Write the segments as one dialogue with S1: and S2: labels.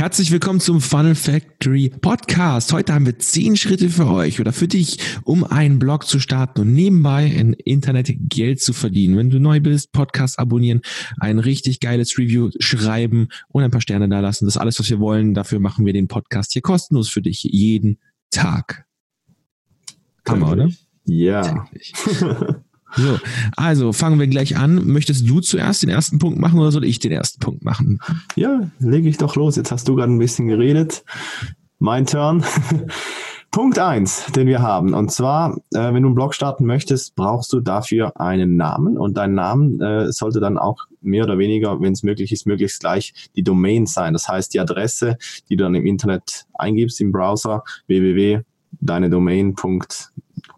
S1: Herzlich willkommen zum Funnel Factory Podcast. Heute haben wir zehn Schritte für euch oder für dich, um einen Blog zu starten und nebenbei im Internet Geld zu verdienen. Wenn du neu bist, Podcast abonnieren, ein richtig geiles Review schreiben und ein paar Sterne da lassen. Das ist alles, was wir wollen. Dafür machen wir den Podcast hier kostenlos für dich jeden Tag. Hammer, oder?
S2: Ja.
S1: So, also fangen wir gleich an. Möchtest du zuerst den ersten Punkt machen oder soll ich den ersten Punkt machen?
S2: Ja, lege ich doch los. Jetzt hast du gerade ein bisschen geredet. Mein Turn. Punkt eins, den wir haben. Und zwar, äh, wenn du einen Blog starten möchtest, brauchst du dafür einen Namen. Und dein Namen äh, sollte dann auch mehr oder weniger, wenn es möglich ist, möglichst gleich die Domain sein. Das heißt, die Adresse, die du dann im Internet eingibst, im Browser, www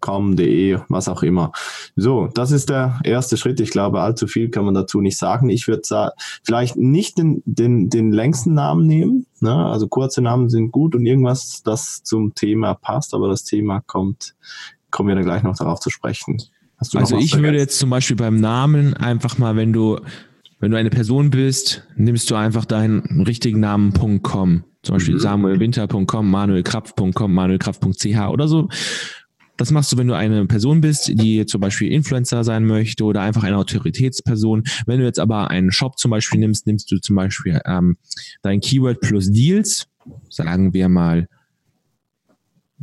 S2: Domain.com.de, was auch immer. So, das ist der erste Schritt. Ich glaube, allzu viel kann man dazu nicht sagen. Ich würde vielleicht nicht den, den, den längsten Namen nehmen. Ne? Also kurze Namen sind gut und irgendwas, das zum Thema passt, aber das Thema kommt, kommen wir dann gleich noch darauf zu sprechen.
S1: also ich würde jetzt zum Beispiel beim Namen einfach mal, wenn du wenn du eine Person bist, nimmst du einfach deinen richtigen Namen.com. Zum Beispiel mhm. samuelwinter.com, manuelkraft.com, manuelkraft.ch oder so. Das machst du, wenn du eine Person bist, die zum Beispiel Influencer sein möchte oder einfach eine Autoritätsperson. Wenn du jetzt aber einen Shop zum Beispiel nimmst, nimmst du zum Beispiel ähm, dein Keyword plus Deals, sagen wir mal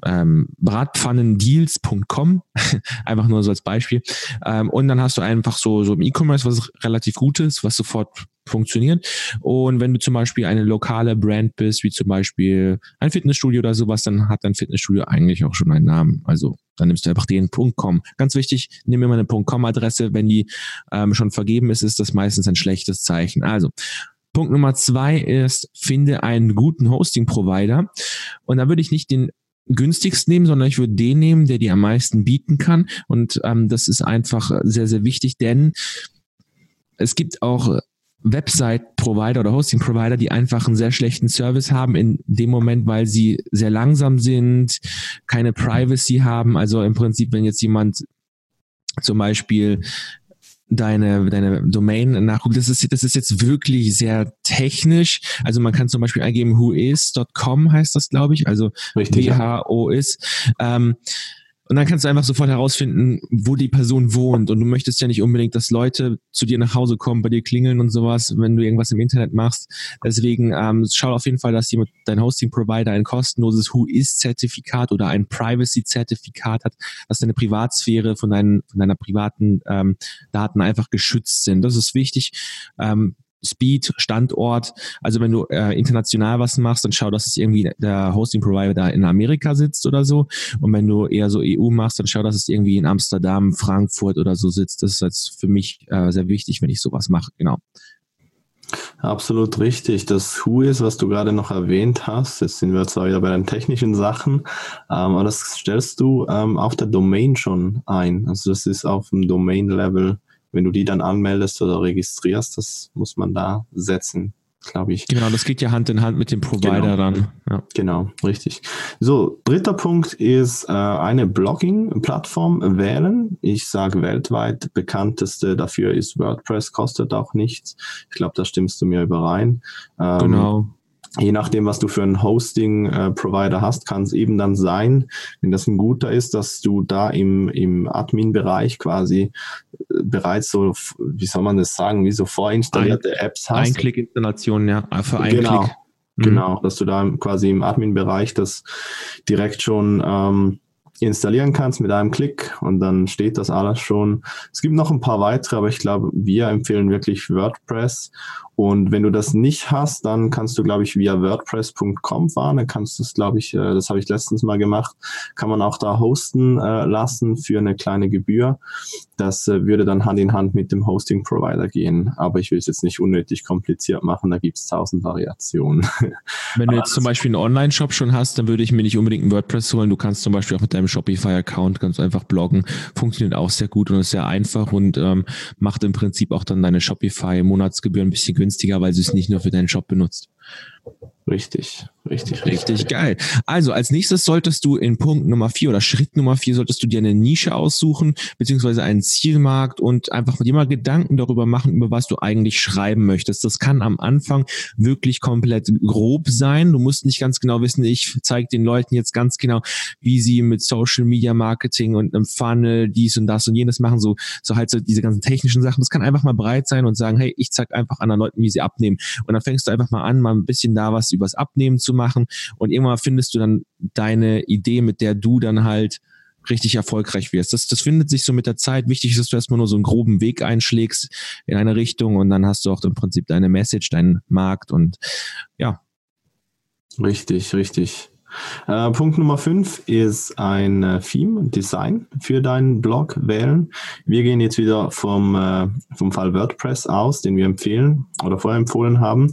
S1: ähm, Bratpfannendeals.com, einfach nur so als Beispiel. Ähm, und dann hast du einfach so, so im E-Commerce, was relativ gut ist, was sofort funktioniert. Und wenn du zum Beispiel eine lokale Brand bist, wie zum Beispiel ein Fitnessstudio oder sowas, dann hat dein Fitnessstudio eigentlich auch schon einen Namen. Also dann nimmst du einfach den .com. Ganz wichtig, nimm immer eine .com-Adresse. Wenn die ähm, schon vergeben ist, ist das meistens ein schlechtes Zeichen. Also Punkt Nummer zwei ist, finde einen guten Hosting-Provider. Und da würde ich nicht den günstigst nehmen, sondern ich würde den nehmen, der dir am meisten bieten kann. Und ähm, das ist einfach sehr, sehr wichtig, denn es gibt auch Website-Provider oder Hosting-Provider, die einfach einen sehr schlechten Service haben in dem Moment, weil sie sehr langsam sind, keine Privacy haben. Also im Prinzip, wenn jetzt jemand zum Beispiel deine, deine Domain nachguckt. Das ist, das ist jetzt wirklich sehr technisch. Also man kann zum Beispiel eingeben whois.com heißt das, glaube ich. Also W-H-O ist. Ähm, und dann kannst du einfach sofort herausfinden, wo die Person wohnt. Und du möchtest ja nicht unbedingt, dass Leute zu dir nach Hause kommen, bei dir klingeln und sowas, wenn du irgendwas im Internet machst. Deswegen ähm, schau auf jeden Fall, dass jemand, dein Hosting-Provider ein kostenloses Who-Is-Zertifikat oder ein Privacy-Zertifikat hat, dass deine Privatsphäre von, deinen, von deiner privaten ähm, Daten einfach geschützt sind. Das ist wichtig. Ähm, Speed, Standort. Also wenn du äh, international was machst, dann schau, dass es irgendwie der Hosting Provider da in Amerika sitzt oder so. Und wenn du eher so EU machst, dann schau, dass es irgendwie in Amsterdam, Frankfurt oder so sitzt. Das ist jetzt für mich äh, sehr wichtig, wenn ich sowas mache. Genau.
S2: Absolut richtig. Das Who ist, was du gerade noch erwähnt hast, jetzt sind wir zwar wieder bei den technischen Sachen, ähm, aber das stellst du ähm, auf der Domain schon ein. Also das ist auf dem Domain-Level wenn du die dann anmeldest oder registrierst, das muss man da setzen, glaube ich.
S1: Genau, das geht ja Hand in Hand mit dem Provider
S2: genau.
S1: dann.
S2: Ja. Genau, richtig. So, dritter Punkt ist äh, eine Blogging-Plattform wählen. Ich sage weltweit bekannteste dafür ist WordPress, kostet auch nichts. Ich glaube, da stimmst du mir überein.
S1: Ähm, genau
S2: je nachdem, was du für einen Hosting-Provider hast, kann es eben dann sein, wenn das ein guter ist, dass du da im, im Admin-Bereich quasi äh, bereits so, wie soll man das sagen, wie so vorinstallierte ein, Apps hast.
S1: Einklick-Installation, ja,
S2: für einen genau, Klick. Mhm. Genau, dass du da quasi im Admin-Bereich das direkt schon ähm, installieren kannst mit einem Klick und dann steht das alles schon. Es gibt noch ein paar weitere, aber ich glaube, wir empfehlen wirklich WordPress und wenn du das nicht hast, dann kannst du, glaube ich, via WordPress.com fahren. Dann kannst du es, glaube ich, äh, das habe ich letztens mal gemacht, kann man auch da hosten äh, lassen für eine kleine Gebühr. Das äh, würde dann Hand in Hand mit dem Hosting-Provider gehen. Aber ich will es jetzt nicht unnötig kompliziert machen, da gibt es tausend Variationen.
S1: Wenn du jetzt zum Beispiel einen Online-Shop schon hast, dann würde ich mir nicht unbedingt ein WordPress holen. Du kannst zum Beispiel auch mit deinem Shopify-Account ganz einfach bloggen. Funktioniert auch sehr gut und ist sehr einfach und ähm, macht im Prinzip auch dann deine Shopify-Monatsgebühr ein bisschen günstiger günstiger, weil du es nicht nur für deinen Shop benutzt.
S2: Richtig,
S1: Richtig, richtig geil. Also als nächstes solltest du in Punkt Nummer vier oder Schritt Nummer vier solltest du dir eine Nische aussuchen, beziehungsweise einen Zielmarkt und einfach dir mal Gedanken darüber machen, über was du eigentlich schreiben möchtest. Das kann am Anfang wirklich komplett grob sein. Du musst nicht ganz genau wissen, ich zeige den Leuten jetzt ganz genau, wie sie mit Social Media Marketing und einem Funnel dies und das und jenes machen, so, so halt so diese ganzen technischen Sachen. Das kann einfach mal breit sein und sagen, hey, ich zeige einfach anderen Leuten, wie sie abnehmen. Und dann fängst du einfach mal an, mal ein bisschen da was übers Abnehmen zu machen und irgendwann findest du dann deine Idee, mit der du dann halt richtig erfolgreich wirst. Das, das findet sich so mit der Zeit. Wichtig ist, dass du erstmal nur so einen groben Weg einschlägst in eine Richtung und dann hast du auch im Prinzip deine Message, deinen Markt und ja.
S2: Richtig, richtig. Äh, Punkt Nummer 5 ist ein äh, Theme, Design für deinen Blog wählen. Wir gehen jetzt wieder vom, äh, vom Fall WordPress aus, den wir empfehlen oder vorher empfohlen haben.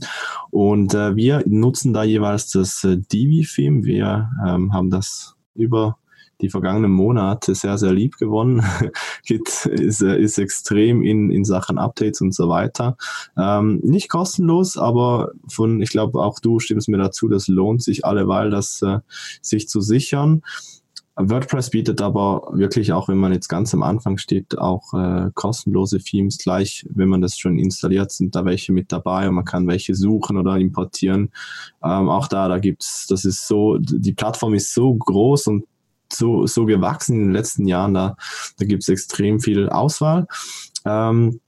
S2: Und äh, wir nutzen da jeweils das äh, Divi-Theme. Wir ähm, haben das über die vergangenen Monate sehr, sehr lieb gewonnen. Git ist, äh, ist extrem in, in Sachen Updates und so weiter. Ähm, nicht kostenlos, aber von, ich glaube, auch du stimmst mir dazu, das lohnt sich alleweil, das äh, sich zu sichern. WordPress bietet aber wirklich auch, wenn man jetzt ganz am Anfang steht, auch äh, kostenlose Themes. Gleich, wenn man das schon installiert, sind da welche mit dabei und man kann welche suchen oder importieren. Ähm, auch da, da gibt's, das ist so, die Plattform ist so groß und so, so gewachsen in den letzten Jahren. Da, da gibt es extrem viel Auswahl. Ähm,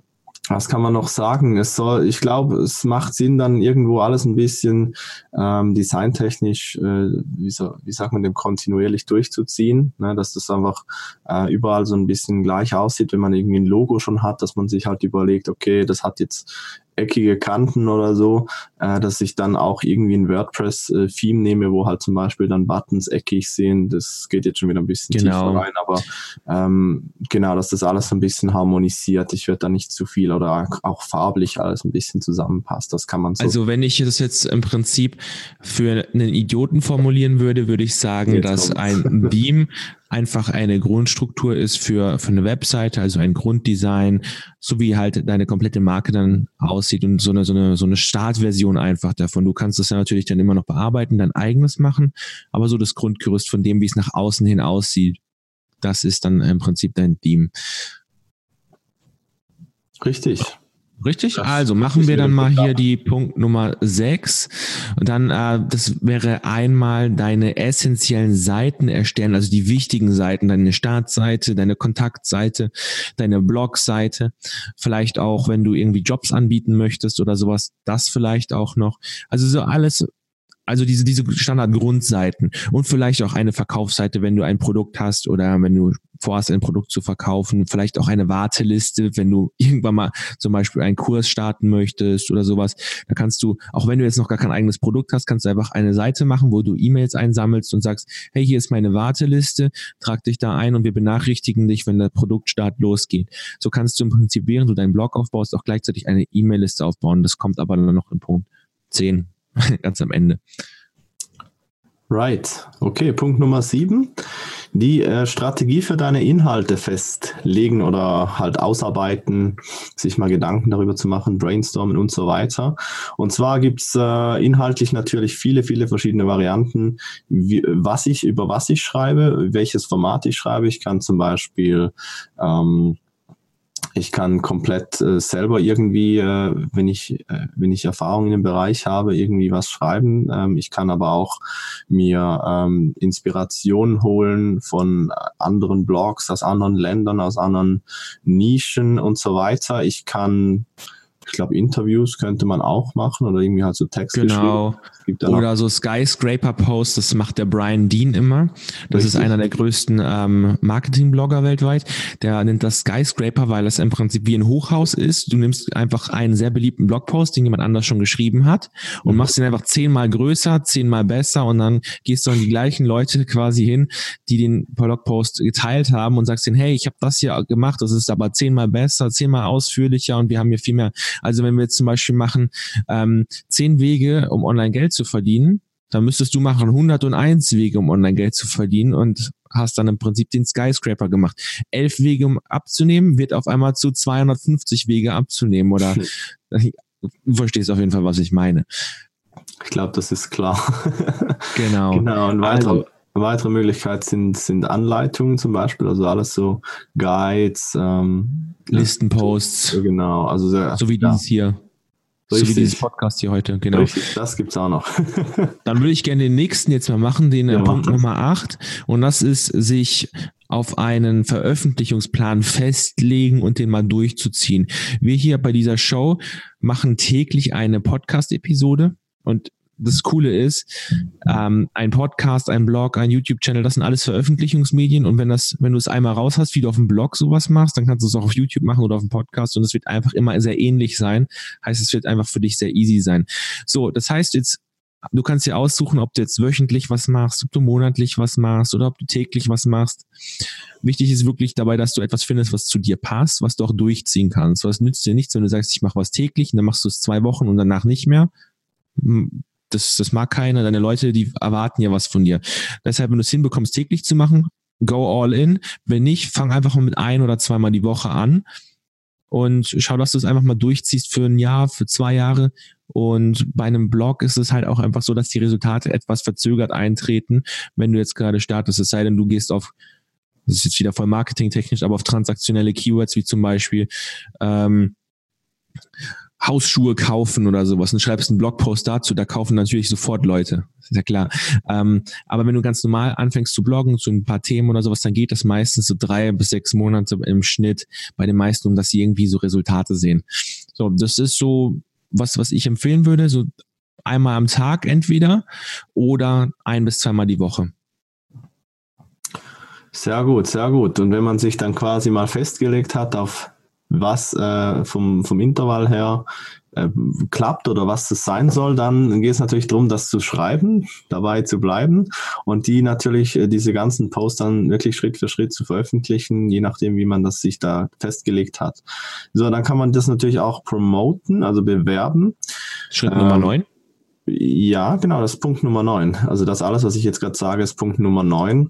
S2: was kann man noch sagen? Es soll, ich glaube, es macht Sinn, dann irgendwo alles ein bisschen ähm, designtechnisch, äh, wie, so, wie sagt man dem, kontinuierlich durchzuziehen, ne? dass das einfach äh, überall so ein bisschen gleich aussieht, wenn man irgendwie ein Logo schon hat, dass man sich halt überlegt, okay, das hat jetzt eckige Kanten oder so, äh, dass ich dann auch irgendwie ein WordPress-Theme nehme, wo halt zum Beispiel dann Buttons eckig sind. Das geht jetzt schon wieder ein bisschen genau. tiefer rein, aber ähm, genau, dass das alles ein bisschen harmonisiert. Ich werde da nicht zu viel oder auch farblich alles ein bisschen zusammenpasst. Das kann man so.
S1: Also wenn ich das jetzt im Prinzip für einen Idioten formulieren würde, würde ich sagen, jetzt dass kommt's. ein Beam einfach eine Grundstruktur ist für, für eine Webseite, also ein Grunddesign, so wie halt deine komplette Marke dann aussieht und so eine, so eine, so eine Startversion einfach davon. Du kannst das ja natürlich dann immer noch bearbeiten, dein eigenes machen, aber so das Grundgerüst von dem, wie es nach außen hin aussieht, das ist dann im Prinzip dein Theme.
S2: Richtig.
S1: Richtig? Das also machen wir dann mal hier die Punkt Nummer 6. Und dann, äh, das wäre einmal deine essentiellen Seiten erstellen, also die wichtigen Seiten, deine Startseite, deine Kontaktseite, deine Blogseite. Vielleicht auch, wenn du irgendwie Jobs anbieten möchtest oder sowas, das vielleicht auch noch. Also so alles, also diese, diese Standard-Grundseiten und vielleicht auch eine Verkaufsseite, wenn du ein Produkt hast oder wenn du vorhast, ein Produkt zu verkaufen. Vielleicht auch eine Warteliste, wenn du irgendwann mal zum Beispiel einen Kurs starten möchtest oder sowas. Da kannst du, auch wenn du jetzt noch gar kein eigenes Produkt hast, kannst du einfach eine Seite machen, wo du E-Mails einsammelst und sagst, hey, hier ist meine Warteliste, trag dich da ein und wir benachrichtigen dich, wenn der Produktstart losgeht. So kannst du im Prinzip, während du deinen Blog aufbaust, auch gleichzeitig eine E-Mail-Liste aufbauen. Das kommt aber dann noch im Punkt 10 ganz am Ende.
S2: Right. Okay, Punkt Nummer sieben. Die äh, Strategie für deine Inhalte festlegen oder halt ausarbeiten, sich mal Gedanken darüber zu machen, brainstormen und so weiter. Und zwar gibt's äh, inhaltlich natürlich viele, viele verschiedene Varianten, wie, was ich, über was ich schreibe, welches Format ich schreibe. Ich kann zum Beispiel ähm, ich kann komplett äh, selber irgendwie, äh, wenn ich äh, wenn ich Erfahrung in dem Bereich habe, irgendwie was schreiben. Ähm, ich kann aber auch mir ähm, Inspiration holen von anderen Blogs aus anderen Ländern, aus anderen Nischen und so weiter. Ich kann ich glaube, Interviews könnte man auch machen oder irgendwie halt so Text
S1: Genau. Oder so Skyscraper-Posts, das macht der Brian Dean immer. Das Richtig. ist einer der größten ähm, Marketing-Blogger weltweit. Der nennt das Skyscraper, weil es im Prinzip wie ein Hochhaus ist. Du nimmst einfach einen sehr beliebten Blogpost, den jemand anders schon geschrieben hat und mhm. machst ihn einfach zehnmal größer, zehnmal besser und dann gehst du an die gleichen Leute quasi hin, die den Blogpost geteilt haben und sagst denen, hey, ich habe das hier gemacht, das ist aber zehnmal besser, zehnmal ausführlicher und wir haben hier viel mehr also wenn wir jetzt zum Beispiel machen, ähm, zehn Wege, um online Geld zu verdienen, dann müsstest du machen 101 Wege, um online Geld zu verdienen und hast dann im Prinzip den Skyscraper gemacht. Elf Wege, um abzunehmen, wird auf einmal zu 250 Wege abzunehmen oder du verstehst auf jeden Fall, was ich meine.
S2: Ich glaube, das ist klar.
S1: Genau.
S2: genau. Und weitere, also, weitere Möglichkeit sind, sind Anleitungen zum Beispiel, also alles so Guides, ähm,
S1: Listenposts.
S2: Genau, also sehr,
S1: so wie ja. dieses hier. Richtig. So wie dieses Podcast hier heute, genau.
S2: Richtig, das gibt es auch noch.
S1: Dann würde ich gerne den nächsten jetzt mal machen, den äh, ja, Punkt Nummer 8. Und das ist, sich auf einen Veröffentlichungsplan festlegen und den mal durchzuziehen. Wir hier bei dieser Show machen täglich eine Podcast-Episode und das Coole ist, ähm, ein Podcast, ein Blog, ein YouTube-Channel, das sind alles Veröffentlichungsmedien und wenn das, wenn du es einmal raus hast, wie du auf dem Blog sowas machst, dann kannst du es auch auf YouTube machen oder auf dem Podcast und es wird einfach immer sehr ähnlich sein. Heißt, es wird einfach für dich sehr easy sein. So, das heißt jetzt, du kannst dir aussuchen, ob du jetzt wöchentlich was machst, ob du monatlich was machst oder ob du täglich was machst. Wichtig ist wirklich dabei, dass du etwas findest, was zu dir passt, was du auch durchziehen kannst. Was nützt dir nichts, wenn du sagst, ich mache was täglich und dann machst du es zwei Wochen und danach nicht mehr das, das mag keiner. Deine Leute, die erwarten ja was von dir. Deshalb, wenn du es hinbekommst, täglich zu machen, go all in. Wenn nicht, fang einfach mal mit ein oder zweimal die Woche an und schau, dass du es einfach mal durchziehst für ein Jahr, für zwei Jahre. Und bei einem Blog ist es halt auch einfach so, dass die Resultate etwas verzögert eintreten, wenn du jetzt gerade startest. Es sei denn, du gehst auf, das ist jetzt wieder voll marketingtechnisch, aber auf transaktionelle Keywords wie zum Beispiel ähm, Hausschuhe kaufen oder sowas und schreibst einen Blogpost dazu, da kaufen natürlich sofort Leute. ist ja klar. Ähm, aber wenn du ganz normal anfängst zu bloggen zu ein paar Themen oder sowas, dann geht das meistens so drei bis sechs Monate im Schnitt bei den meisten, um dass sie irgendwie so Resultate sehen. So, das ist so was, was ich empfehlen würde, so einmal am Tag entweder oder ein bis zweimal die Woche.
S2: Sehr gut, sehr gut. Und wenn man sich dann quasi mal festgelegt hat auf was äh, vom, vom Intervall her äh, klappt oder was das sein soll, dann geht es natürlich darum, das zu schreiben, dabei zu bleiben und die natürlich, äh, diese ganzen Posts dann wirklich Schritt für Schritt zu veröffentlichen, je nachdem, wie man das sich da festgelegt hat. So, dann kann man das natürlich auch promoten, also bewerben.
S1: Schritt Nummer ähm, 9?
S2: Ja, genau, das ist Punkt Nummer 9. Also das alles, was ich jetzt gerade sage, ist Punkt Nummer 9.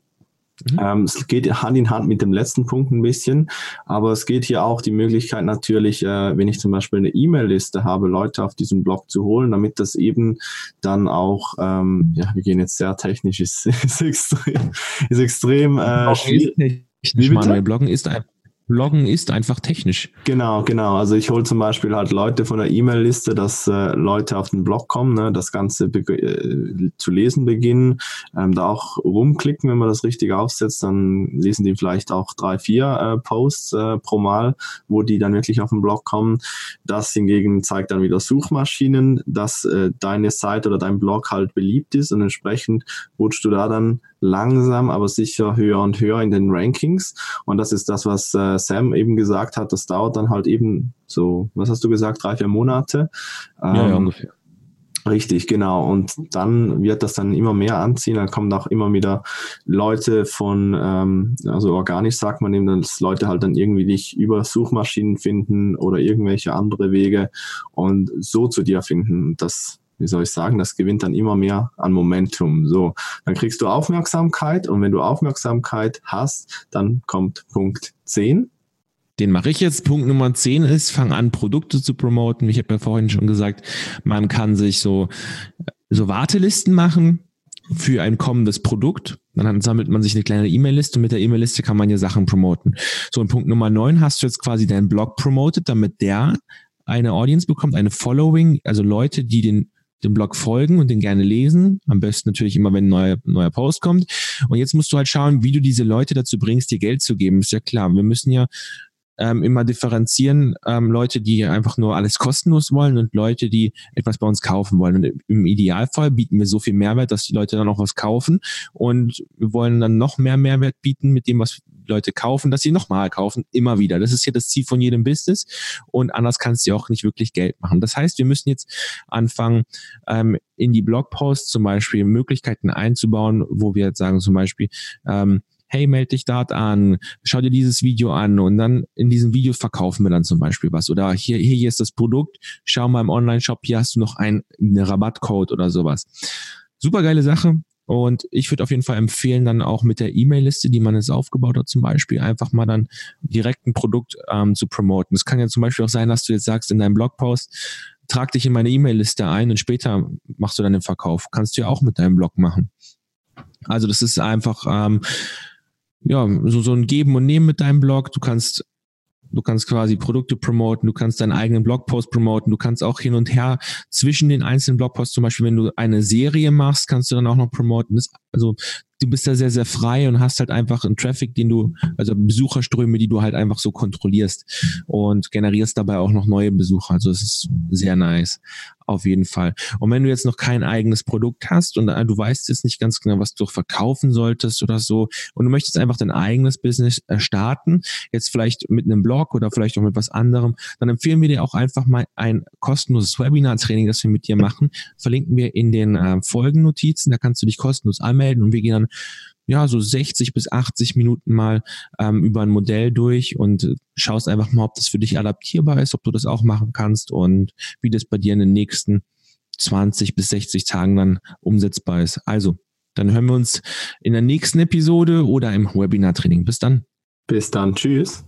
S2: Mhm. Ähm, es geht Hand in Hand mit dem letzten Punkt ein bisschen, aber es geht hier auch die Möglichkeit natürlich, äh, wenn ich zum Beispiel eine E-Mail-Liste habe, Leute auf diesen Blog zu holen, damit das eben dann auch, ähm, ja, wir gehen jetzt sehr technisch, ist, ist extrem, ist extrem äh, schwierig.
S1: Manuel, Bloggen ist ein Bloggen ist einfach technisch.
S2: Genau, genau. Also ich hole zum Beispiel halt Leute von der E-Mail-Liste, dass äh, Leute auf den Blog kommen, ne, das Ganze äh, zu lesen beginnen, ähm, da auch rumklicken, wenn man das richtig aufsetzt, dann lesen die vielleicht auch drei, vier äh, Posts äh, pro Mal, wo die dann wirklich auf den Blog kommen. Das hingegen zeigt dann wieder Suchmaschinen, dass äh, deine Seite oder dein Blog halt beliebt ist und entsprechend rutschst du da dann langsam, aber sicher höher und höher in den Rankings. Und das ist das, was äh, Sam eben gesagt hat. Das dauert dann halt eben so, was hast du gesagt, drei, vier Monate.
S1: Ähm, ja, ja, ungefähr.
S2: Richtig, genau. Und dann wird das dann immer mehr anziehen. Dann kommen auch immer wieder Leute von, ähm, also organisch sagt man eben, dass Leute halt dann irgendwie dich über Suchmaschinen finden oder irgendwelche andere Wege und so zu dir finden. Das wie soll ich sagen, das gewinnt dann immer mehr an Momentum. So, dann kriegst du Aufmerksamkeit und wenn du Aufmerksamkeit hast, dann kommt Punkt 10.
S1: Den mache ich jetzt. Punkt Nummer 10 ist, fang an, Produkte zu promoten. Ich habe ja vorhin schon gesagt, man kann sich so, so Wartelisten machen für ein kommendes Produkt. Dann sammelt man sich eine kleine E-Mail-Liste und mit der E-Mail-Liste kann man ja Sachen promoten. So, und Punkt Nummer 9 hast du jetzt quasi deinen Blog promotet, damit der eine Audience bekommt, eine Following, also Leute, die den dem Blog folgen und den gerne lesen. Am besten natürlich immer, wenn ein neuer, neuer Post kommt. Und jetzt musst du halt schauen, wie du diese Leute dazu bringst, dir Geld zu geben. Ist ja klar. Wir müssen ja ähm, immer differenzieren, ähm, Leute, die einfach nur alles kostenlos wollen und Leute, die etwas bei uns kaufen wollen. Und im Idealfall bieten wir so viel Mehrwert, dass die Leute dann auch was kaufen und wir wollen dann noch mehr Mehrwert bieten mit dem, was Leute kaufen, dass sie nochmal kaufen, immer wieder. Das ist ja das Ziel von jedem Business und anders kannst du auch nicht wirklich Geld machen. Das heißt, wir müssen jetzt anfangen, ähm, in die Blogposts zum Beispiel Möglichkeiten einzubauen, wo wir jetzt sagen zum Beispiel, ähm, hey, melde dich dort an, schau dir dieses Video an und dann in diesem Video verkaufen wir dann zum Beispiel was. Oder hier, hier, ist das Produkt, schau mal im Online-Shop, hier hast du noch einen, einen Rabattcode oder sowas. Super geile Sache. Und ich würde auf jeden Fall empfehlen, dann auch mit der E-Mail-Liste, die man jetzt aufgebaut hat, zum Beispiel, einfach mal dann direkt ein Produkt ähm, zu promoten. Es kann ja zum Beispiel auch sein, dass du jetzt sagst in deinem Blogpost, trag dich in meine E-Mail-Liste ein und später machst du dann den Verkauf. Kannst du ja auch mit deinem Blog machen. Also das ist einfach ähm, ja so, so ein Geben und Nehmen mit deinem Blog. Du kannst Du kannst quasi Produkte promoten, du kannst deinen eigenen Blogpost promoten, du kannst auch hin und her zwischen den einzelnen Blogposts, zum Beispiel, wenn du eine Serie machst, kannst du dann auch noch promoten. Das, also du bist da sehr, sehr frei und hast halt einfach einen Traffic, den du, also Besucherströme, die du halt einfach so kontrollierst und generierst dabei auch noch neue Besucher. Also es ist sehr nice. Auf jeden Fall. Und wenn du jetzt noch kein eigenes Produkt hast und äh, du weißt jetzt nicht ganz genau, was du verkaufen solltest oder so und du möchtest einfach dein eigenes Business äh, starten, jetzt vielleicht mit einem Blog oder vielleicht auch mit was anderem, dann empfehlen wir dir auch einfach mal ein kostenloses Webinar-Training, das wir mit dir machen. Verlinken wir in den äh, Folgennotizen. Da kannst du dich kostenlos anmelden und wir gehen dann ja, so 60 bis 80 Minuten mal ähm, über ein Modell durch und schaust einfach mal, ob das für dich adaptierbar ist, ob du das auch machen kannst und wie das bei dir in den nächsten 20 bis 60 Tagen dann umsetzbar ist. Also, dann hören wir uns in der nächsten Episode oder im Webinar-Training. Bis dann.
S2: Bis dann. Tschüss.